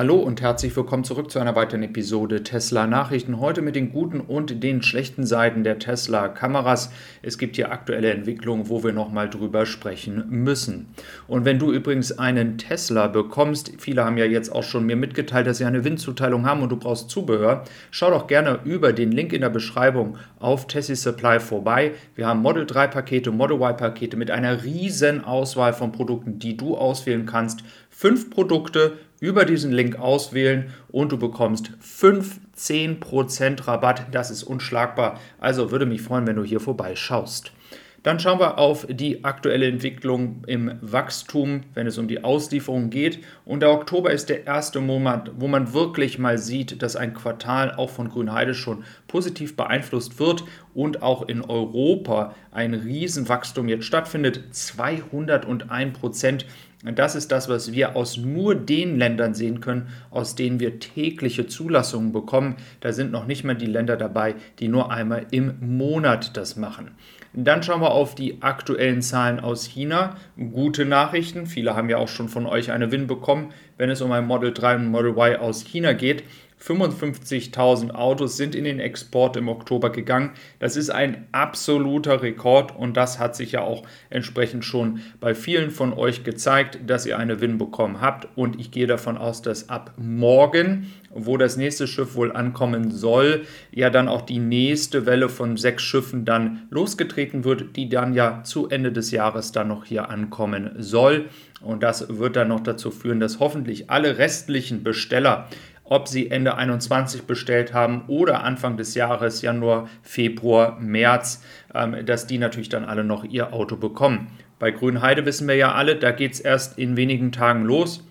Hallo und herzlich willkommen zurück zu einer weiteren Episode Tesla Nachrichten. Heute mit den guten und den schlechten Seiten der Tesla Kameras. Es gibt hier aktuelle Entwicklungen, wo wir nochmal drüber sprechen müssen. Und wenn du übrigens einen Tesla bekommst, viele haben ja jetzt auch schon mir mitgeteilt, dass sie eine Windzuteilung haben und du brauchst Zubehör, schau doch gerne über den Link in der Beschreibung auf Tessie Supply vorbei. Wir haben Model 3 Pakete, Model Y Pakete mit einer riesen Auswahl von Produkten, die du auswählen kannst. Fünf Produkte über diesen Link auswählen und du bekommst 15% Rabatt. Das ist unschlagbar. Also würde mich freuen, wenn du hier vorbeischaust. Dann schauen wir auf die aktuelle Entwicklung im Wachstum, wenn es um die Auslieferung geht. Und der Oktober ist der erste Monat, wo man wirklich mal sieht, dass ein Quartal auch von Grünheide schon positiv beeinflusst wird und auch in Europa ein Riesenwachstum jetzt stattfindet. 201 Prozent. Das ist das, was wir aus nur den Ländern sehen können, aus denen wir tägliche Zulassungen bekommen. Da sind noch nicht mal die Länder dabei, die nur einmal im Monat das machen. Dann schauen wir auf die aktuellen Zahlen aus China. Gute Nachrichten. Viele haben ja auch schon von euch eine Win bekommen, wenn es um ein Model 3 und Model Y aus China geht. 55.000 Autos sind in den Export im Oktober gegangen. Das ist ein absoluter Rekord und das hat sich ja auch entsprechend schon bei vielen von euch gezeigt, dass ihr eine Win bekommen habt. Und ich gehe davon aus, dass ab morgen, wo das nächste Schiff wohl ankommen soll, ja dann auch die nächste Welle von sechs Schiffen dann losgetreten wird, die dann ja zu Ende des Jahres dann noch hier ankommen soll. Und das wird dann noch dazu führen, dass hoffentlich alle restlichen Besteller ob sie Ende 21 bestellt haben oder Anfang des Jahres, Januar, Februar, März, ähm, dass die natürlich dann alle noch ihr Auto bekommen. Bei Grünheide wissen wir ja alle, da geht es erst in wenigen Tagen los.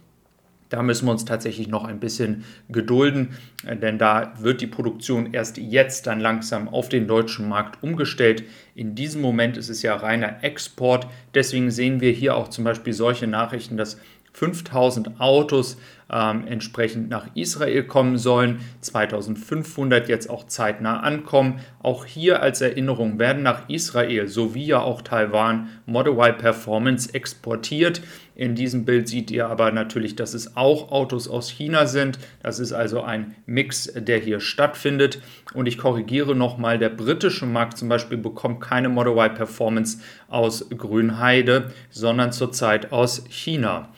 Da müssen wir uns tatsächlich noch ein bisschen gedulden, äh, denn da wird die Produktion erst jetzt dann langsam auf den deutschen Markt umgestellt. In diesem Moment ist es ja reiner Export. Deswegen sehen wir hier auch zum Beispiel solche Nachrichten, dass 5000 Autos ähm, entsprechend nach Israel kommen sollen, 2500 jetzt auch zeitnah ankommen. Auch hier als Erinnerung werden nach Israel sowie ja auch Taiwan Model Y Performance exportiert. In diesem Bild seht ihr aber natürlich, dass es auch Autos aus China sind. Das ist also ein Mix, der hier stattfindet. Und ich korrigiere nochmal, der britische Markt zum Beispiel bekommt keine Model Y Performance aus Grünheide, sondern zurzeit aus China.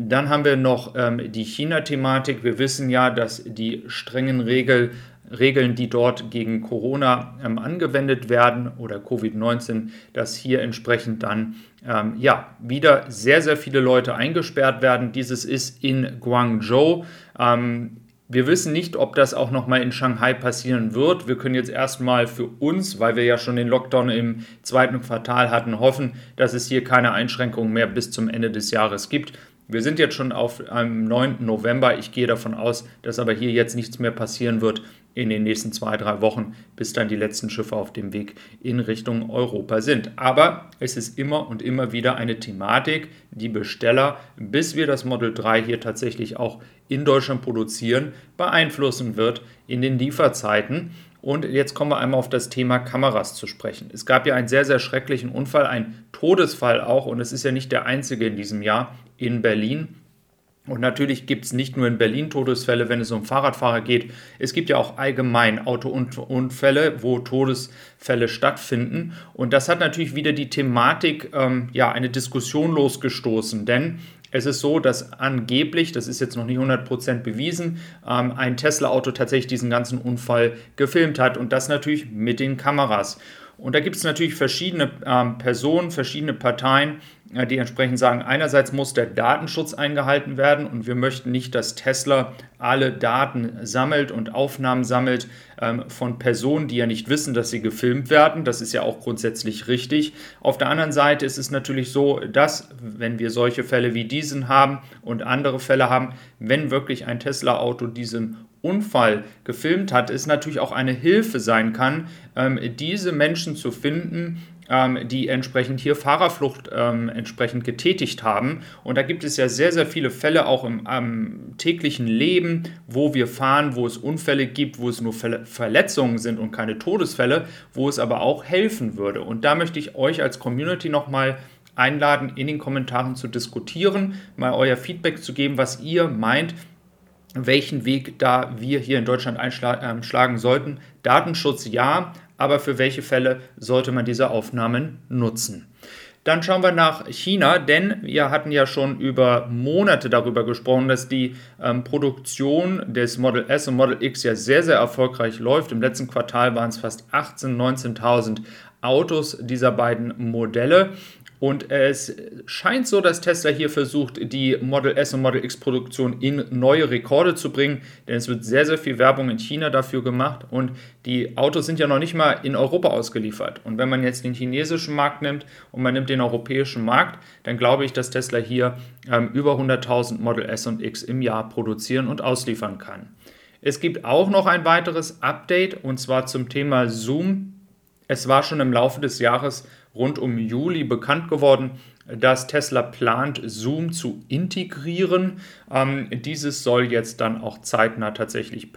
Dann haben wir noch ähm, die China-Thematik. Wir wissen ja, dass die strengen Regel, Regeln, die dort gegen Corona ähm, angewendet werden oder Covid-19, dass hier entsprechend dann ähm, ja, wieder sehr, sehr viele Leute eingesperrt werden. Dieses ist in Guangzhou. Ähm, wir wissen nicht, ob das auch nochmal in Shanghai passieren wird. Wir können jetzt erstmal für uns, weil wir ja schon den Lockdown im zweiten Quartal hatten, hoffen, dass es hier keine Einschränkungen mehr bis zum Ende des Jahres gibt. Wir sind jetzt schon auf einem 9. November. Ich gehe davon aus, dass aber hier jetzt nichts mehr passieren wird in den nächsten zwei, drei Wochen, bis dann die letzten Schiffe auf dem Weg in Richtung Europa sind. Aber es ist immer und immer wieder eine Thematik, die Besteller, bis wir das Model 3 hier tatsächlich auch in Deutschland produzieren, beeinflussen wird in den Lieferzeiten. Und jetzt kommen wir einmal auf das Thema Kameras zu sprechen. Es gab ja einen sehr, sehr schrecklichen Unfall, einen Todesfall auch, und es ist ja nicht der einzige in diesem Jahr in Berlin. Und natürlich gibt es nicht nur in Berlin Todesfälle, wenn es um Fahrradfahrer geht. Es gibt ja auch allgemein Autounfälle, wo Todesfälle stattfinden. Und das hat natürlich wieder die Thematik, ähm, ja, eine Diskussion losgestoßen. Denn es ist so, dass angeblich, das ist jetzt noch nicht 100% bewiesen, ähm, ein Tesla-Auto tatsächlich diesen ganzen Unfall gefilmt hat. Und das natürlich mit den Kameras. Und da gibt es natürlich verschiedene ähm, Personen, verschiedene Parteien, die entsprechend sagen, einerseits muss der Datenschutz eingehalten werden und wir möchten nicht, dass Tesla alle Daten sammelt und Aufnahmen sammelt ähm, von Personen, die ja nicht wissen, dass sie gefilmt werden. Das ist ja auch grundsätzlich richtig. Auf der anderen Seite ist es natürlich so, dass wenn wir solche Fälle wie diesen haben und andere Fälle haben, wenn wirklich ein Tesla-Auto diesen Unfall gefilmt hat, es natürlich auch eine Hilfe sein kann, ähm, diese Menschen zu finden, ähm, die entsprechend hier Fahrerflucht ähm, entsprechend getätigt haben. Und da gibt es ja sehr, sehr viele Fälle auch im ähm, täglichen Leben, wo wir fahren, wo es Unfälle gibt, wo es nur Verletzungen sind und keine Todesfälle, wo es aber auch helfen würde. Und da möchte ich euch als Community nochmal einladen, in den Kommentaren zu diskutieren, mal euer Feedback zu geben, was ihr meint, welchen Weg da wir hier in Deutschland einschlagen ähm, sollten. Datenschutz ja, aber für welche Fälle sollte man diese Aufnahmen nutzen? Dann schauen wir nach China, denn wir hatten ja schon über Monate darüber gesprochen, dass die ähm, Produktion des Model S und Model X ja sehr, sehr erfolgreich läuft. Im letzten Quartal waren es fast 18.000, 19.000 Autos dieser beiden Modelle. Und es scheint so, dass Tesla hier versucht, die Model S und Model X Produktion in neue Rekorde zu bringen, denn es wird sehr, sehr viel Werbung in China dafür gemacht und die Autos sind ja noch nicht mal in Europa ausgeliefert. Und wenn man jetzt den chinesischen Markt nimmt und man nimmt den europäischen Markt, dann glaube ich, dass Tesla hier ähm, über 100.000 Model S und X im Jahr produzieren und ausliefern kann. Es gibt auch noch ein weiteres Update und zwar zum Thema Zoom. Es war schon im Laufe des Jahres rund um Juli bekannt geworden, dass Tesla plant, Zoom zu integrieren. Ähm, dieses soll jetzt dann auch zeitnah tatsächlich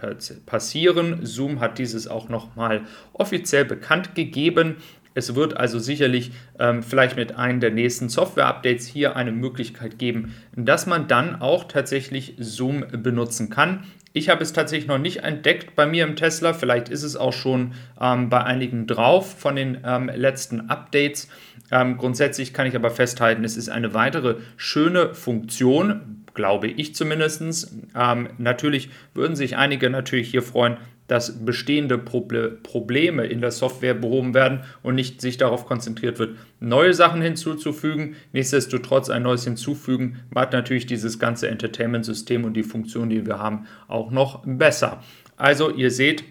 passieren. Zoom hat dieses auch nochmal offiziell bekannt gegeben. Es wird also sicherlich ähm, vielleicht mit einem der nächsten Software-Updates hier eine Möglichkeit geben, dass man dann auch tatsächlich Zoom benutzen kann. Ich habe es tatsächlich noch nicht entdeckt bei mir im Tesla. Vielleicht ist es auch schon ähm, bei einigen drauf von den ähm, letzten Updates. Ähm, grundsätzlich kann ich aber festhalten, es ist eine weitere schöne Funktion, glaube ich zumindest. Ähm, natürlich würden sich einige natürlich hier freuen, dass bestehende Probleme in der Software behoben werden und nicht sich darauf konzentriert wird, neue Sachen hinzuzufügen. Nichtsdestotrotz ein neues hinzufügen macht natürlich dieses ganze Entertainment-System und die Funktion, die wir haben, auch noch besser. Also ihr seht,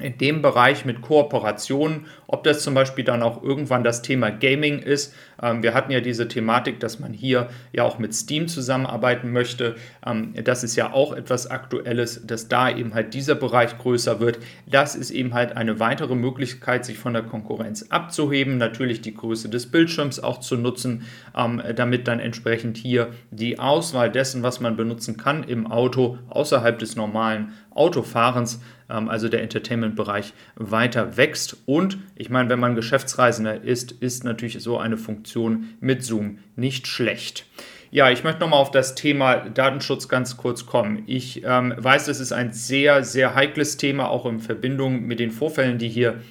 in dem Bereich mit Kooperationen, ob das zum Beispiel dann auch irgendwann das Thema Gaming ist. Ähm, wir hatten ja diese Thematik, dass man hier ja auch mit Steam zusammenarbeiten möchte. Ähm, das ist ja auch etwas Aktuelles, dass da eben halt dieser Bereich größer wird. Das ist eben halt eine weitere Möglichkeit, sich von der Konkurrenz abzuheben, natürlich die Größe des Bildschirms auch zu nutzen, ähm, damit dann entsprechend hier die Auswahl dessen, was man benutzen kann im Auto außerhalb des normalen Autofahrens also der Entertainment-Bereich, weiter wächst. Und ich meine, wenn man Geschäftsreisender ist, ist natürlich so eine Funktion mit Zoom nicht schlecht. Ja, ich möchte nochmal auf das Thema Datenschutz ganz kurz kommen. Ich ähm, weiß, das ist ein sehr, sehr heikles Thema, auch in Verbindung mit den Vorfällen, die hier ähm,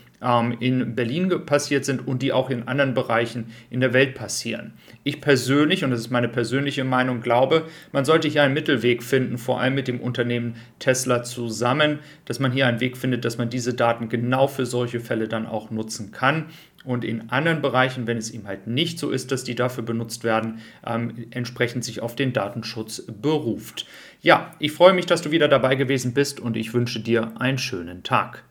in Berlin passiert sind und die auch in anderen Bereichen in der Welt passieren. Ich persönlich, und das ist meine persönliche Meinung, glaube, man sollte hier einen Mittelweg finden, vor allem mit dem Unternehmen Tesla zusammen, dass man hier einen Weg findet, dass man diese Daten genau für solche Fälle dann auch nutzen kann und in anderen Bereichen, wenn es ihm halt nicht so ist, dass die dafür benutzt werden, ähm, entsprechend sich auf den Datenschutz beruft. Ja, ich freue mich, dass du wieder dabei gewesen bist und ich wünsche dir einen schönen Tag.